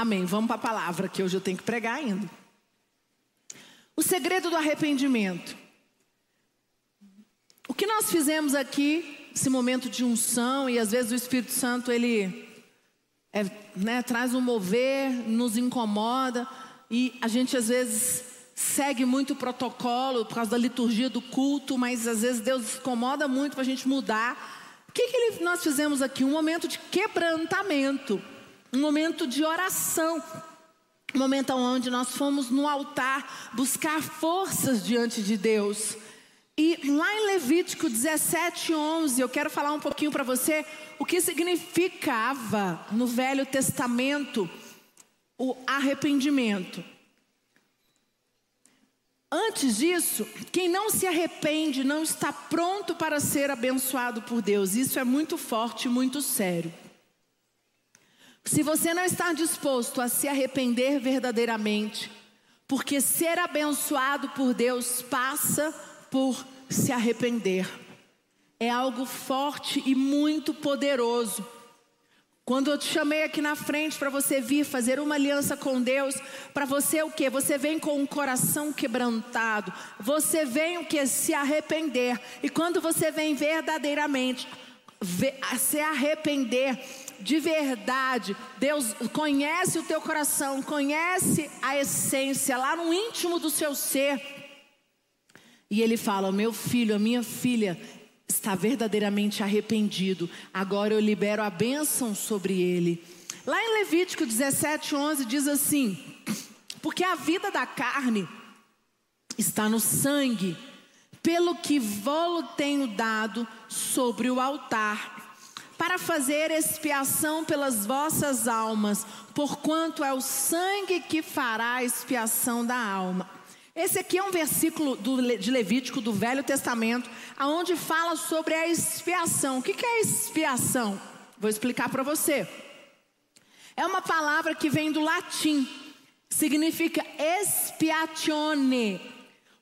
Amém. Vamos para a palavra, que hoje eu tenho que pregar ainda. O segredo do arrependimento. O que nós fizemos aqui, esse momento de unção, e às vezes o Espírito Santo, ele é, né, traz um mover, nos incomoda, e a gente às vezes segue muito o protocolo por causa da liturgia do culto, mas às vezes Deus incomoda muito para a gente mudar. O que, que ele, nós fizemos aqui? Um momento de quebrantamento, um momento de oração momento onde nós fomos no altar buscar forças diante de Deus. E lá em Levítico 17, 11, eu quero falar um pouquinho para você o que significava no Velho Testamento o arrependimento. Antes disso, quem não se arrepende não está pronto para ser abençoado por Deus. Isso é muito forte, muito sério. Se você não está disposto a se arrepender verdadeiramente, porque ser abençoado por Deus passa por se arrepender. É algo forte e muito poderoso. Quando eu te chamei aqui na frente para você vir fazer uma aliança com Deus, para você o que? Você vem com um coração quebrantado. Você vem o que? Se arrepender. E quando você vem verdadeiramente se arrepender, de verdade, Deus conhece o teu coração, conhece a essência lá no íntimo do seu ser. E ele fala: Meu filho, a minha filha está verdadeiramente arrependido. Agora eu libero a bênção sobre ele. Lá em Levítico 17, 11 diz assim: Porque a vida da carne está no sangue, pelo que vou tenho dado sobre o altar para fazer expiação pelas vossas almas, porquanto é o sangue que fará expiação da alma. Esse aqui é um versículo do, de Levítico do Velho Testamento, aonde fala sobre a expiação. O que, que é expiação? Vou explicar para você. É uma palavra que vem do latim, significa expiatione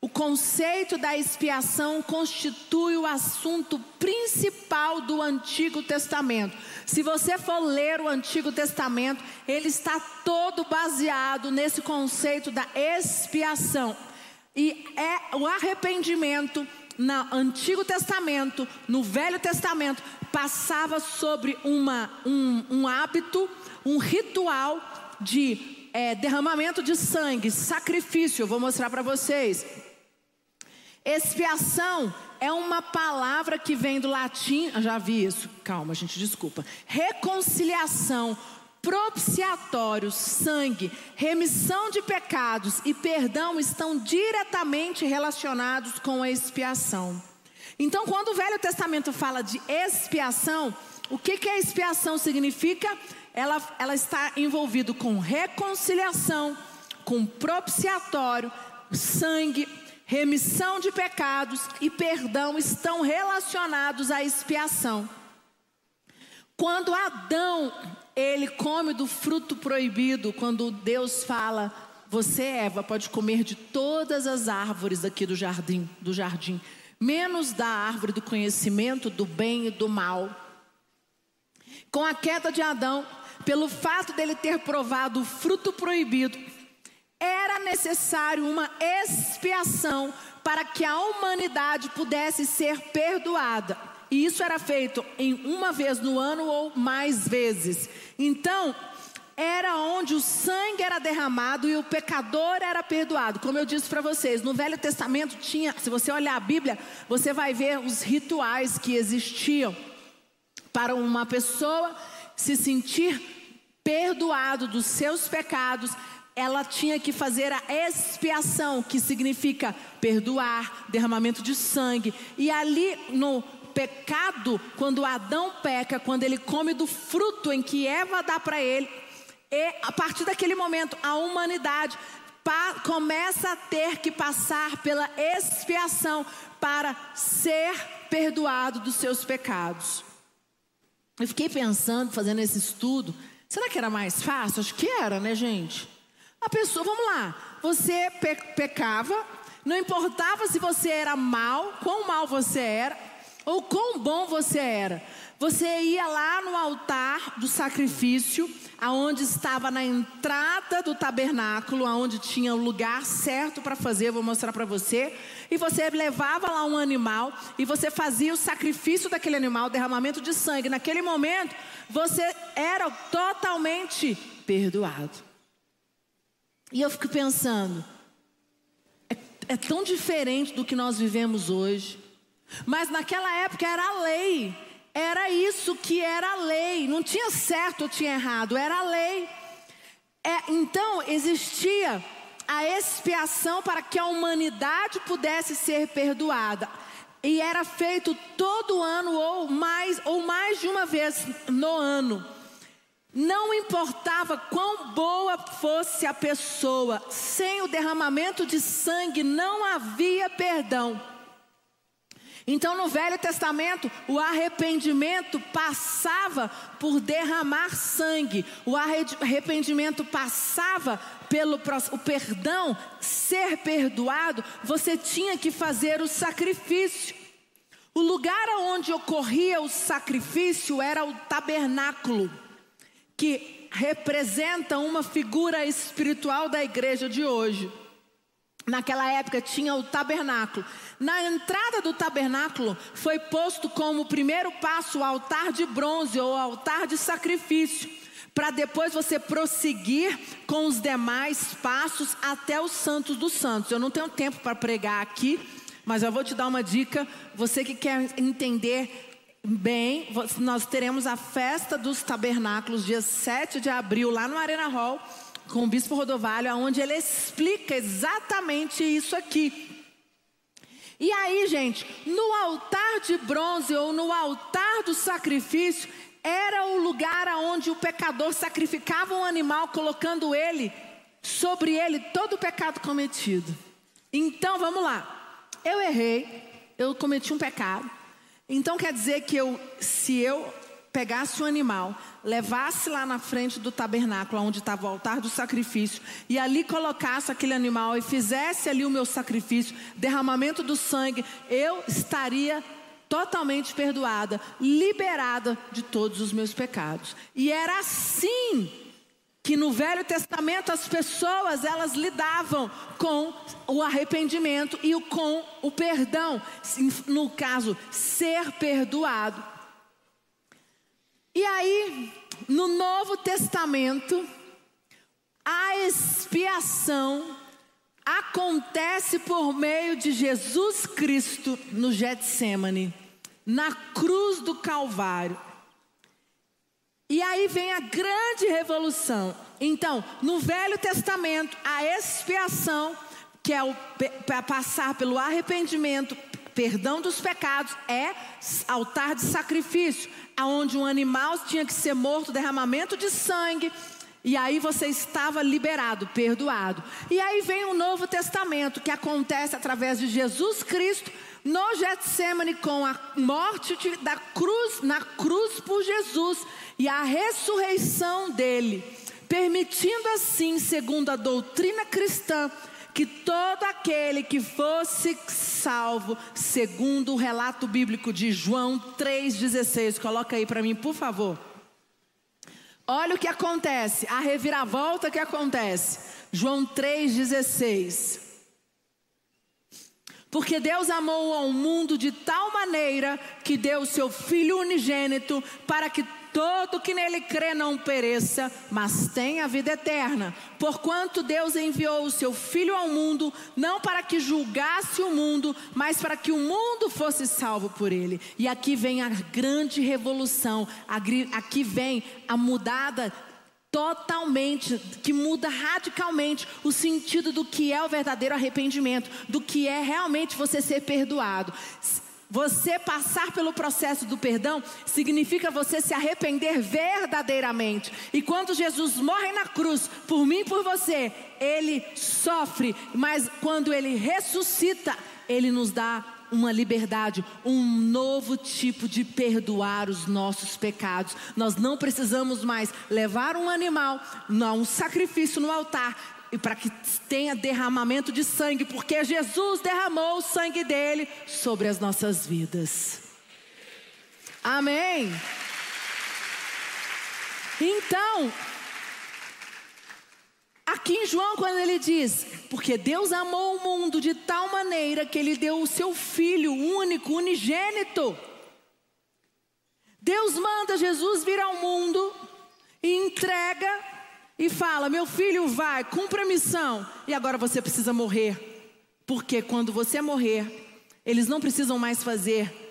o conceito da expiação constitui o assunto principal do Antigo Testamento. Se você for ler o Antigo Testamento, ele está todo baseado nesse conceito da expiação. E é o arrependimento no Antigo Testamento, no Velho Testamento, passava sobre uma, um, um hábito, um ritual de é, derramamento de sangue, sacrifício. Eu vou mostrar para vocês. Expiação é uma palavra que vem do latim, já vi isso, calma, gente, desculpa. Reconciliação, propiciatório, sangue, remissão de pecados e perdão estão diretamente relacionados com a expiação. Então, quando o Velho Testamento fala de expiação, o que, que a expiação significa? Ela, ela está envolvida com reconciliação, com propiciatório, sangue, remissão de pecados e perdão estão relacionados à expiação. Quando Adão, ele come do fruto proibido, quando Deus fala, você Eva pode comer de todas as árvores aqui do jardim, do jardim, menos da árvore do conhecimento do bem e do mal. Com a queda de Adão, pelo fato dele ter provado o fruto proibido, era necessário uma expiação para que a humanidade pudesse ser perdoada. E isso era feito em uma vez no ano ou mais vezes. Então, era onde o sangue era derramado e o pecador era perdoado. Como eu disse para vocês, no Velho Testamento tinha, se você olhar a Bíblia, você vai ver os rituais que existiam para uma pessoa se sentir perdoado dos seus pecados ela tinha que fazer a expiação, que significa perdoar, derramamento de sangue. E ali no pecado, quando Adão peca, quando ele come do fruto em que Eva dá para ele, e a partir daquele momento a humanidade começa a ter que passar pela expiação para ser perdoado dos seus pecados. Eu fiquei pensando, fazendo esse estudo, será que era mais fácil? Acho que era, né, gente? A pessoa, vamos lá, você pe pecava, não importava se você era mal, quão mal você era, ou quão bom você era. Você ia lá no altar do sacrifício, aonde estava na entrada do tabernáculo, aonde tinha o lugar certo para fazer, vou mostrar para você. E você levava lá um animal e você fazia o sacrifício daquele animal, derramamento de sangue. Naquele momento, você era totalmente perdoado. E eu fico pensando, é, é tão diferente do que nós vivemos hoje. Mas naquela época era a lei. Era isso que era a lei. Não tinha certo ou tinha errado, era a lei. É, então existia a expiação para que a humanidade pudesse ser perdoada. E era feito todo ano ou mais ou mais de uma vez no ano. Não importava quão boa fosse a pessoa, sem o derramamento de sangue não havia perdão. Então, no Velho Testamento, o arrependimento passava por derramar sangue, o arrependimento passava pelo o perdão, ser perdoado, você tinha que fazer o sacrifício. O lugar onde ocorria o sacrifício era o tabernáculo, que representa uma figura espiritual da igreja de hoje. Naquela época tinha o tabernáculo. Na entrada do tabernáculo foi posto como primeiro passo o altar de bronze ou altar de sacrifício, para depois você prosseguir com os demais passos até os santos dos santos. Eu não tenho tempo para pregar aqui, mas eu vou te dar uma dica. Você que quer entender bem, nós teremos a festa dos tabernáculos dia 7 de abril lá no Arena Hall com o bispo Rodovalho, onde ele explica exatamente isso aqui. E aí, gente, no altar de bronze ou no altar do sacrifício, era o lugar aonde o pecador sacrificava um animal, colocando ele sobre ele todo o pecado cometido. Então, vamos lá. Eu errei, eu cometi um pecado. Então quer dizer que eu, se eu pegasse o animal, levasse lá na frente do tabernáculo, onde estava o altar do sacrifício, e ali colocasse aquele animal e fizesse ali o meu sacrifício, derramamento do sangue, eu estaria totalmente perdoada, liberada de todos os meus pecados. E era assim que no Velho Testamento as pessoas elas lidavam com o arrependimento e com o perdão, no caso, ser perdoado. E aí, no Novo Testamento, a expiação acontece por meio de Jesus Cristo no Getsemane, na cruz do Calvário. E aí vem a grande revolução. Então, no Velho Testamento, a expiação, que é o passar pelo arrependimento, perdão dos pecados, é altar de sacrifício aonde um animal tinha que ser morto, derramamento de sangue, e aí você estava liberado, perdoado. E aí vem o Novo Testamento, que acontece através de Jesus Cristo no Getsemane com a morte da cruz, na cruz por Jesus e a ressurreição dele, permitindo assim, segundo a doutrina cristã, que todo aquele que fosse salvo, segundo o relato bíblico de João 3,16, coloca aí para mim, por favor. Olha o que acontece, a reviravolta que acontece. João 3,16. Porque Deus amou ao mundo de tal maneira que deu o seu Filho unigênito para que todo que nele crê não pereça, mas tenha a vida eterna. Porquanto Deus enviou o seu Filho ao mundo, não para que julgasse o mundo, mas para que o mundo fosse salvo por ele. E aqui vem a grande revolução, aqui vem a mudada totalmente, que muda radicalmente o sentido do que é o verdadeiro arrependimento, do que é realmente você ser perdoado. Você passar pelo processo do perdão significa você se arrepender verdadeiramente. E quando Jesus morre na cruz, por mim e por você, ele sofre, mas quando ele ressuscita, ele nos dá uma liberdade, um novo tipo de perdoar os nossos pecados. Nós não precisamos mais levar um animal, um sacrifício no altar e para que tenha derramamento de sangue, porque Jesus derramou o sangue dele sobre as nossas vidas. Amém. Então, Aqui em João, quando ele diz, porque Deus amou o mundo de tal maneira que ele deu o seu filho único, unigênito. Deus manda Jesus vir ao mundo e entrega e fala: Meu filho, vai, cumpra a missão. E agora você precisa morrer. Porque quando você morrer, eles não precisam mais fazer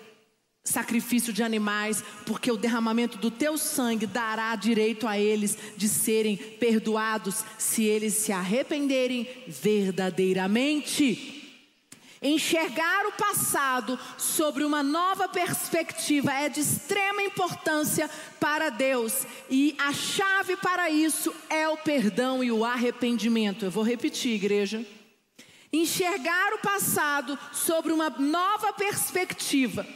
sacrifício de animais, porque o derramamento do teu sangue dará direito a eles de serem perdoados se eles se arrependerem verdadeiramente. Enxergar o passado sobre uma nova perspectiva é de extrema importância para Deus, e a chave para isso é o perdão e o arrependimento. Eu vou repetir, igreja enxergar o passado sobre uma nova perspectiva.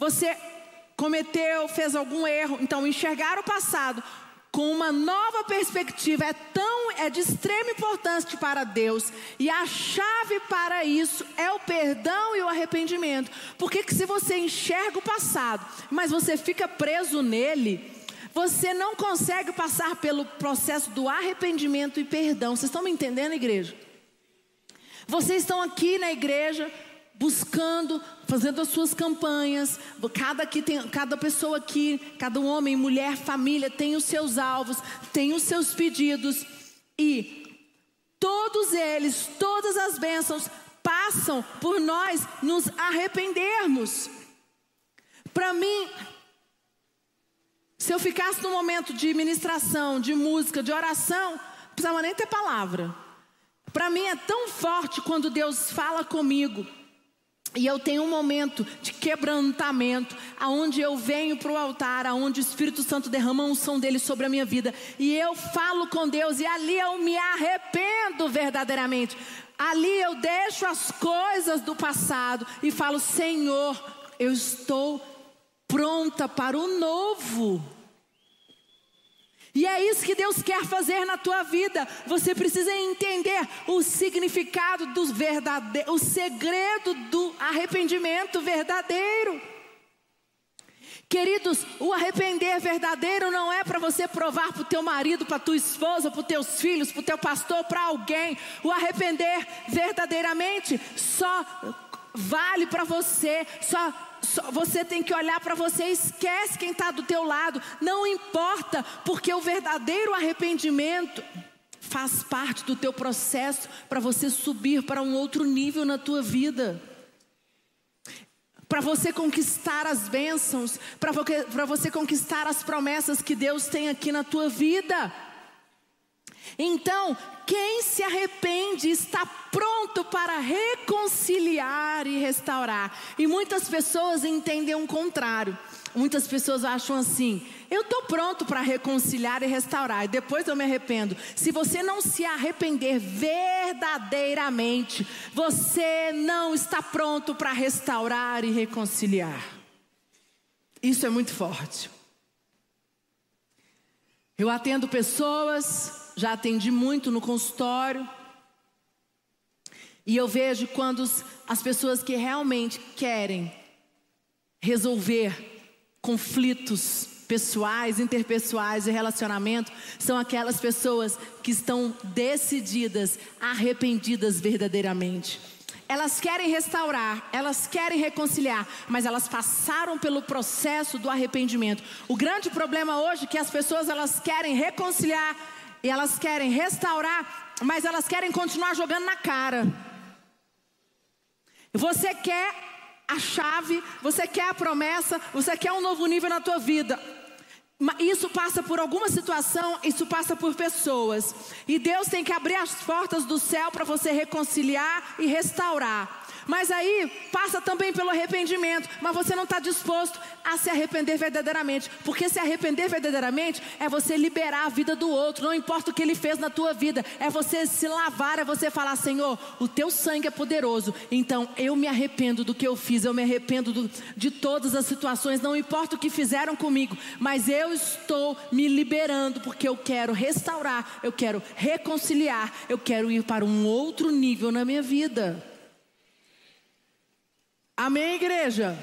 Você cometeu, fez algum erro, então enxergar o passado com uma nova perspectiva é tão é de extrema importância para Deus e a chave para isso é o perdão e o arrependimento. Porque que se você enxerga o passado, mas você fica preso nele, você não consegue passar pelo processo do arrependimento e perdão. Vocês estão me entendendo, igreja? Vocês estão aqui na igreja buscando, fazendo as suas campanhas. Cada, aqui tem, cada pessoa aqui, cada homem, mulher, família tem os seus alvos, tem os seus pedidos. E todos eles, todas as bênçãos passam por nós nos arrependermos. Para mim, se eu ficasse no momento de ministração, de música, de oração, não precisava nem ter palavra. Para mim é tão forte quando Deus fala comigo. E eu tenho um momento de quebrantamento, aonde eu venho para o altar, aonde o Espírito Santo derrama a unção dele sobre a minha vida, e eu falo com Deus, e ali eu me arrependo verdadeiramente. Ali eu deixo as coisas do passado e falo: Senhor, eu estou pronta para o novo. E é isso que Deus quer fazer na tua vida. Você precisa entender o significado do verdadeiro, o segredo do arrependimento verdadeiro. Queridos, o arrepender verdadeiro não é para você provar para o teu marido, para tua esposa, para os teus filhos, para o teu pastor, para alguém. O arrepender verdadeiramente só vale para você, só você tem que olhar para você, esquece quem está do teu lado, não importa, porque o verdadeiro arrependimento faz parte do teu processo para você subir para um outro nível na tua vida. Para você conquistar as bênçãos, para você conquistar as promessas que Deus tem aqui na tua vida. Então, quem se arrepende está pronto para reconciliar e restaurar. E muitas pessoas entendem o contrário. Muitas pessoas acham assim: eu estou pronto para reconciliar e restaurar, e depois eu me arrependo. Se você não se arrepender verdadeiramente, você não está pronto para restaurar e reconciliar. Isso é muito forte. Eu atendo pessoas já atendi muito no consultório. E eu vejo quando as pessoas que realmente querem resolver conflitos pessoais, interpessoais e relacionamento, são aquelas pessoas que estão decididas, arrependidas verdadeiramente. Elas querem restaurar, elas querem reconciliar, mas elas passaram pelo processo do arrependimento. O grande problema hoje é que as pessoas elas querem reconciliar, e elas querem restaurar, mas elas querem continuar jogando na cara. Você quer a chave, você quer a promessa, você quer um novo nível na tua vida. Isso passa por alguma situação, isso passa por pessoas. E Deus tem que abrir as portas do céu para você reconciliar e restaurar. Mas aí passa também pelo arrependimento, mas você não está disposto a se arrepender verdadeiramente, porque se arrepender verdadeiramente é você liberar a vida do outro, não importa o que ele fez na tua vida, é você se lavar, é você falar: Senhor, o teu sangue é poderoso, então eu me arrependo do que eu fiz, eu me arrependo do, de todas as situações, não importa o que fizeram comigo, mas eu estou me liberando porque eu quero restaurar, eu quero reconciliar, eu quero ir para um outro nível na minha vida. Amém, igreja?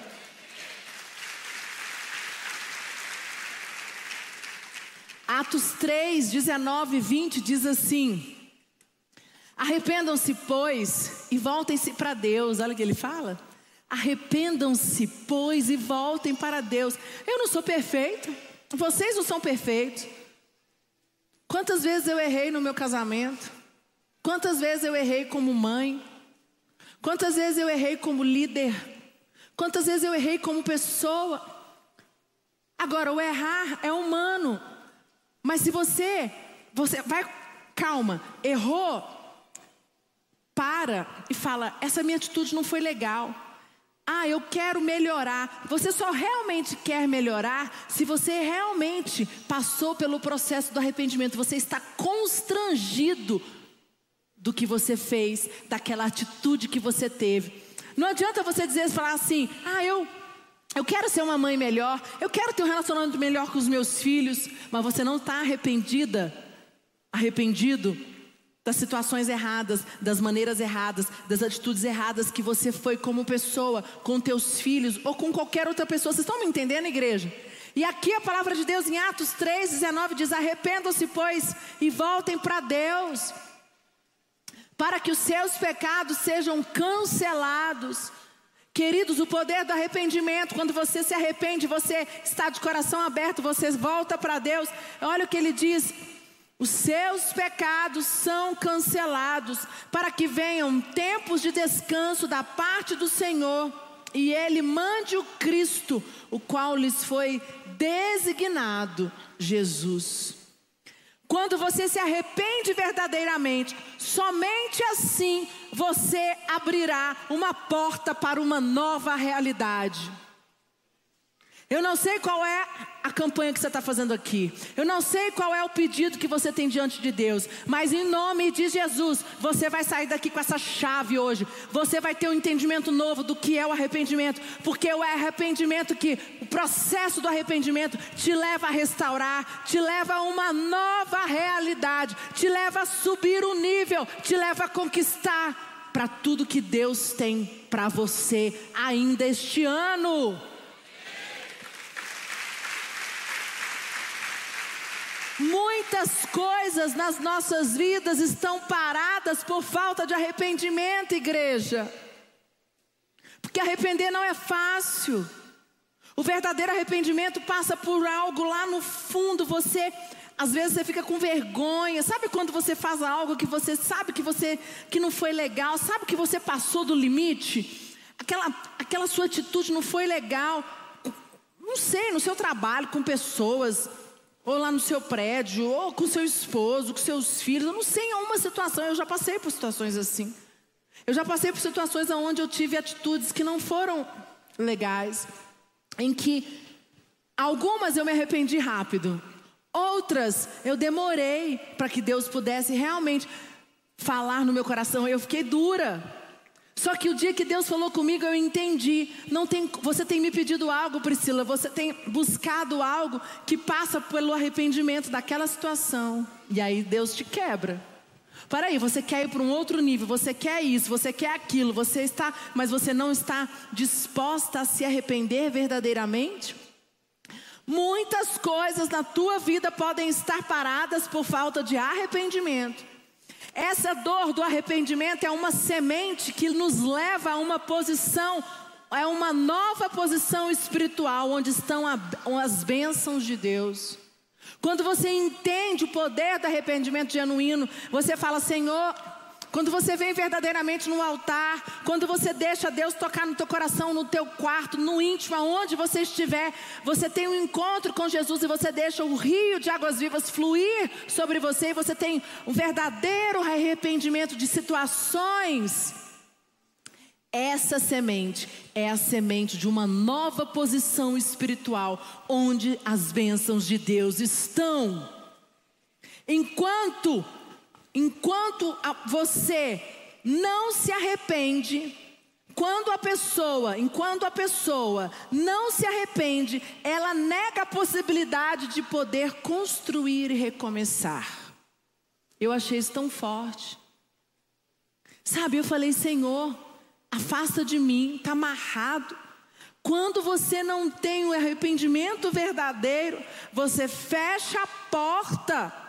Atos 3, 19 e 20 diz assim: Arrependam-se, pois, e voltem-se para Deus. Olha o que ele fala. Arrependam-se, pois, e voltem para Deus. Eu não sou perfeito, vocês não são perfeitos. Quantas vezes eu errei no meu casamento? Quantas vezes eu errei como mãe? Quantas vezes eu errei como líder? Quantas vezes eu errei como pessoa? Agora, o errar é humano. Mas se você, você vai, calma, errou, para e fala: essa minha atitude não foi legal. Ah, eu quero melhorar. Você só realmente quer melhorar se você realmente passou pelo processo do arrependimento. Você está constrangido do que você fez, daquela atitude que você teve. Não adianta você dizer, falar assim: ah, eu, eu quero ser uma mãe melhor, eu quero ter um relacionamento melhor com os meus filhos, mas você não está arrependida, arrependido das situações erradas, das maneiras erradas, das atitudes erradas que você foi como pessoa, com teus filhos ou com qualquer outra pessoa. Vocês estão me entendendo, igreja? E aqui a palavra de Deus em Atos 3, 19 diz: Arrependam-se, pois, e voltem para Deus para que os seus pecados sejam cancelados. Queridos, o poder do arrependimento, quando você se arrepende, você está de coração aberto, você volta para Deus. Olha o que ele diz: os seus pecados são cancelados, para que venham tempos de descanso da parte do Senhor, e Ele mande o Cristo, o qual lhes foi designado, Jesus. Quando você se arrepende verdadeiramente, somente assim você abrirá uma porta para uma nova realidade. Eu não sei qual é a campanha que você está fazendo aqui. Eu não sei qual é o pedido que você tem diante de Deus. Mas em nome de Jesus, você vai sair daqui com essa chave hoje. Você vai ter um entendimento novo do que é o arrependimento. Porque é o arrependimento que, o processo do arrependimento, te leva a restaurar, te leva a uma nova realidade, te leva a subir o nível, te leva a conquistar para tudo que Deus tem para você ainda este ano. Muitas coisas nas nossas vidas estão paradas por falta de arrependimento, igreja. Porque arrepender não é fácil. O verdadeiro arrependimento passa por algo lá no fundo, você às vezes você fica com vergonha. Sabe quando você faz algo que você sabe que você que não foi legal, sabe que você passou do limite? Aquela aquela sua atitude não foi legal. Não sei, no seu trabalho com pessoas, ou lá no seu prédio, ou com seu esposo, com seus filhos. Eu não sei em uma situação, eu já passei por situações assim. Eu já passei por situações onde eu tive atitudes que não foram legais, em que algumas eu me arrependi rápido, outras eu demorei para que Deus pudesse realmente falar no meu coração. Eu fiquei dura. Só que o dia que Deus falou comigo, eu entendi. Não tem, você tem me pedido algo, Priscila. Você tem buscado algo que passa pelo arrependimento daquela situação. E aí Deus te quebra. Para aí, você quer ir para um outro nível, você quer isso, você quer aquilo, você está, mas você não está disposta a se arrepender verdadeiramente? Muitas coisas na tua vida podem estar paradas por falta de arrependimento. Essa dor do arrependimento é uma semente que nos leva a uma posição, é uma nova posição espiritual, onde estão as bênçãos de Deus. Quando você entende o poder do arrependimento genuíno, você fala: Senhor, quando você vem verdadeiramente no altar, quando você deixa Deus tocar no teu coração, no teu quarto, no íntimo, aonde você estiver, você tem um encontro com Jesus e você deixa o rio de águas vivas fluir sobre você e você tem um verdadeiro arrependimento de situações. Essa semente é a semente de uma nova posição espiritual, onde as bênçãos de Deus estão. Enquanto Enquanto você não se arrepende, quando a pessoa, enquanto a pessoa não se arrepende, ela nega a possibilidade de poder construir e recomeçar. Eu achei isso tão forte. Sabe, eu falei, Senhor, afasta de mim, está amarrado. Quando você não tem o arrependimento verdadeiro, você fecha a porta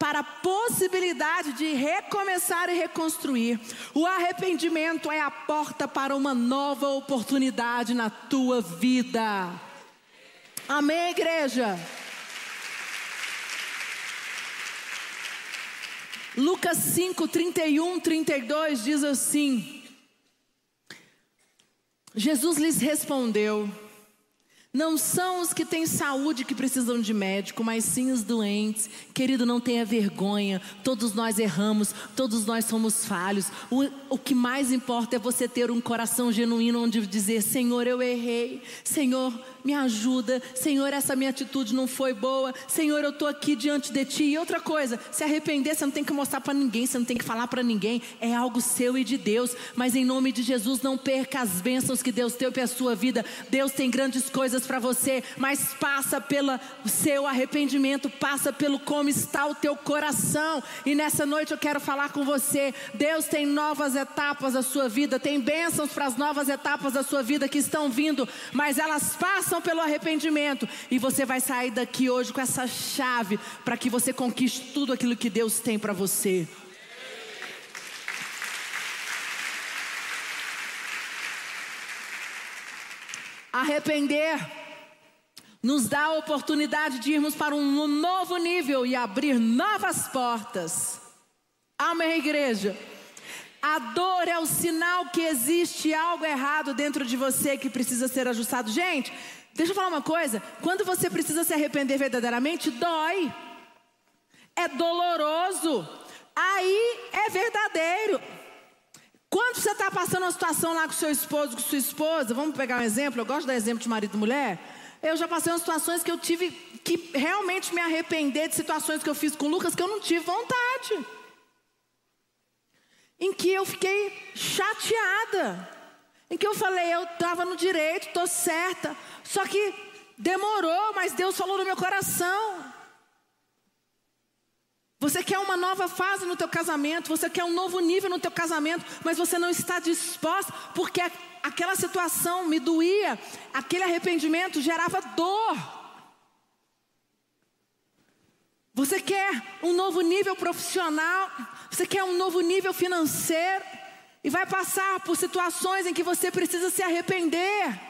para a possibilidade de recomeçar e reconstruir. O arrependimento é a porta para uma nova oportunidade na tua vida. Amém, igreja? Lucas 5, 31, 32 diz assim: Jesus lhes respondeu: não são os que têm saúde que precisam de médico, mas sim os doentes. Querido, não tenha vergonha. Todos nós erramos, todos nós somos falhos. O, o que mais importa é você ter um coração genuíno onde dizer: Senhor, eu errei. Senhor, me ajuda. Senhor, essa minha atitude não foi boa. Senhor, eu estou aqui diante de ti. E outra coisa, se arrepender, você não tem que mostrar para ninguém, você não tem que falar para ninguém. É algo seu e de Deus. Mas em nome de Jesus, não perca as bênçãos que Deus tem para a sua vida. Deus tem grandes coisas para você, mas passa pelo seu arrependimento, passa pelo como está o teu coração. E nessa noite eu quero falar com você. Deus tem novas etapas da sua vida, tem bênçãos para as novas etapas da sua vida que estão vindo, mas elas passam pelo arrependimento. E você vai sair daqui hoje com essa chave para que você conquiste tudo aquilo que Deus tem para você. Arrepender nos dá a oportunidade de irmos para um novo nível e abrir novas portas. Amém, igreja? A dor é o sinal que existe algo errado dentro de você que precisa ser ajustado. Gente, Deixa eu falar uma coisa: quando você precisa se arrepender verdadeiramente, dói, é doloroso, aí é verdadeiro. Quando você está passando uma situação lá com seu esposo, com sua esposa, vamos pegar um exemplo, eu gosto de dar exemplo de marido e mulher. Eu já passei umas situações que eu tive que realmente me arrepender de situações que eu fiz com o Lucas que eu não tive vontade. Em que eu fiquei chateada. Em que eu falei, eu estava no direito, estou certa. Só que demorou, mas Deus falou no meu coração. Você quer uma nova fase no teu casamento, você quer um novo nível no teu casamento, mas você não está disposta, porque aquela situação me doía, aquele arrependimento gerava dor. Você quer um novo nível profissional, você quer um novo nível financeiro, e vai passar por situações em que você precisa se arrepender.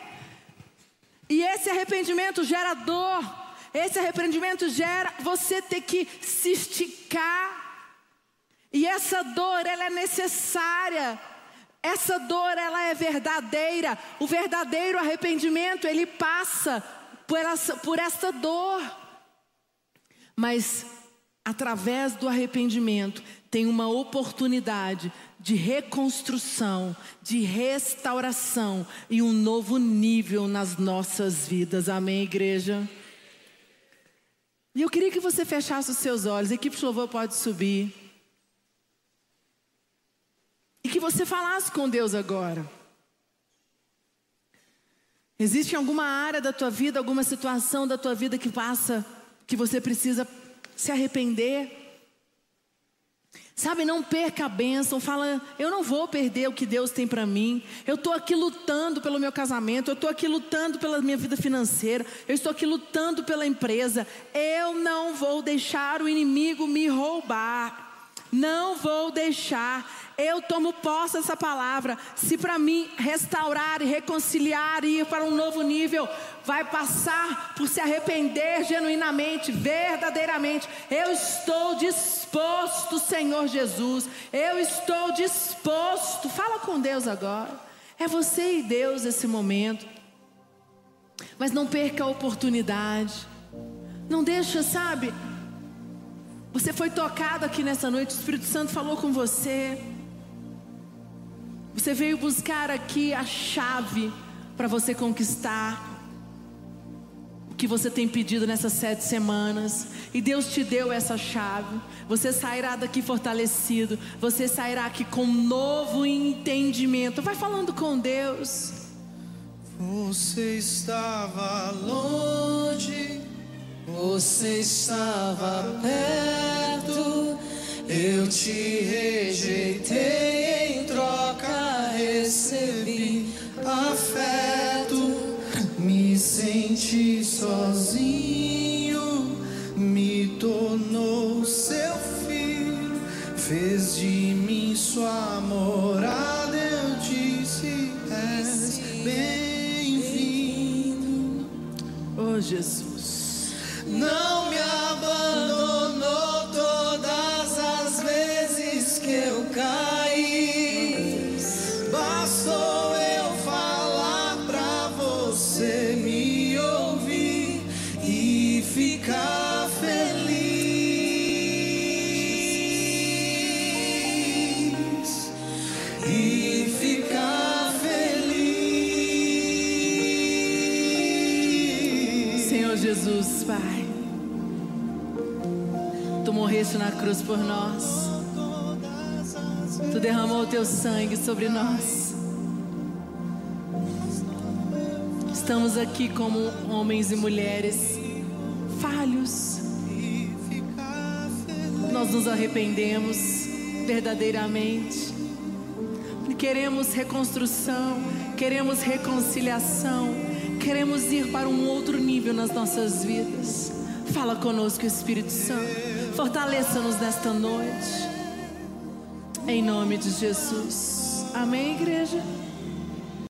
E esse arrependimento gera dor. Esse arrependimento gera você ter que se esticar. E essa dor, ela é necessária. Essa dor, ela é verdadeira. O verdadeiro arrependimento, ele passa por essa, por essa dor. Mas através do arrependimento, tem uma oportunidade de reconstrução, de restauração e um novo nível nas nossas vidas. Amém, igreja? E eu queria que você fechasse os seus olhos, a equipe de louvor pode subir. E que você falasse com Deus agora. Existe alguma área da tua vida, alguma situação da tua vida que passa, que você precisa se arrepender? Sabe, não perca a bênção. Fala, eu não vou perder o que Deus tem para mim. Eu estou aqui lutando pelo meu casamento. Eu estou aqui lutando pela minha vida financeira. Eu estou aqui lutando pela empresa. Eu não vou deixar o inimigo me roubar. Não vou deixar eu tomo posse dessa palavra. Se para mim restaurar e reconciliar e ir para um novo nível, vai passar por se arrepender genuinamente, verdadeiramente. Eu estou disposto, Senhor Jesus. Eu estou disposto. Fala com Deus agora. É você e Deus esse momento. Mas não perca a oportunidade. Não deixa, sabe? Você foi tocado aqui nessa noite, o Espírito Santo falou com você. Você veio buscar aqui a chave para você conquistar o que você tem pedido nessas sete semanas. E Deus te deu essa chave. Você sairá daqui fortalecido. Você sairá aqui com um novo entendimento. Vai falando com Deus. Você estava longe, você estava perto, eu te rejeitei recebi afeto, me senti sozinho, me tornou seu fez de mim sua morada, eu disse: És bem-vindo. Oh Jesus. Jesus, Pai. Tu morreste na cruz por nós. Tu derramou o teu sangue sobre nós. Estamos aqui como homens e mulheres falhos. Nós nos arrependemos verdadeiramente. Queremos reconstrução, queremos reconciliação, queremos ir para um outro nível nas nossas vidas. Fala conosco, Espírito Santo. Fortaleça-nos nesta noite. Em nome de Jesus. Amém, igreja?